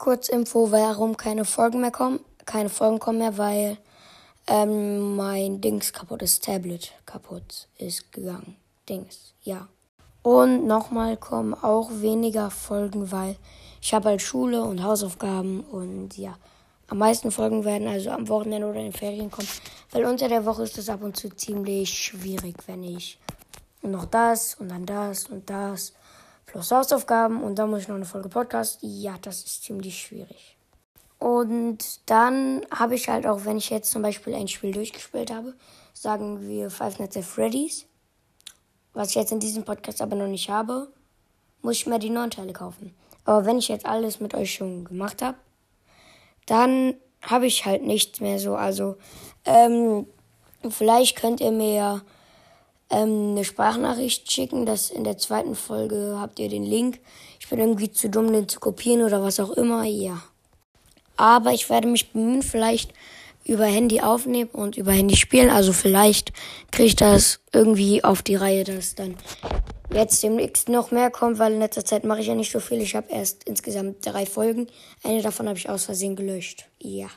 Kurz Info, warum keine Folgen mehr kommen. Keine Folgen kommen mehr, weil ähm, mein Dings kaputt ist. Tablet kaputt ist gegangen. Dings, ja. Und nochmal kommen auch weniger Folgen, weil ich habe halt Schule und Hausaufgaben und ja. Am meisten Folgen werden also am Wochenende oder in den Ferien kommen, weil unter der Woche ist es ab und zu ziemlich schwierig, wenn ich noch das und dann das und das plus Hausaufgaben und dann muss ich noch eine Folge Podcast. Ja, das ist ziemlich schwierig. Und dann habe ich halt auch, wenn ich jetzt zum Beispiel ein Spiel durchgespielt habe, sagen wir Five Nights at Freddy's, was ich jetzt in diesem Podcast aber noch nicht habe, muss ich mir die neuen Teile kaufen. Aber wenn ich jetzt alles mit euch schon gemacht habe, dann habe ich halt nichts mehr so. Also, ähm, vielleicht könnt ihr mir ähm, eine Sprachnachricht schicken. Das in der zweiten Folge habt ihr den Link. Ich bin irgendwie zu dumm, den zu kopieren oder was auch immer. Ja. Aber ich werde mich bemühen, vielleicht über Handy aufnehmen und über Handy spielen. Also vielleicht kriege ich das irgendwie auf die Reihe, dass dann jetzt demnächst noch mehr kommt, weil in letzter Zeit mache ich ja nicht so viel. Ich habe erst insgesamt drei Folgen. Eine davon habe ich aus Versehen gelöscht. Ja.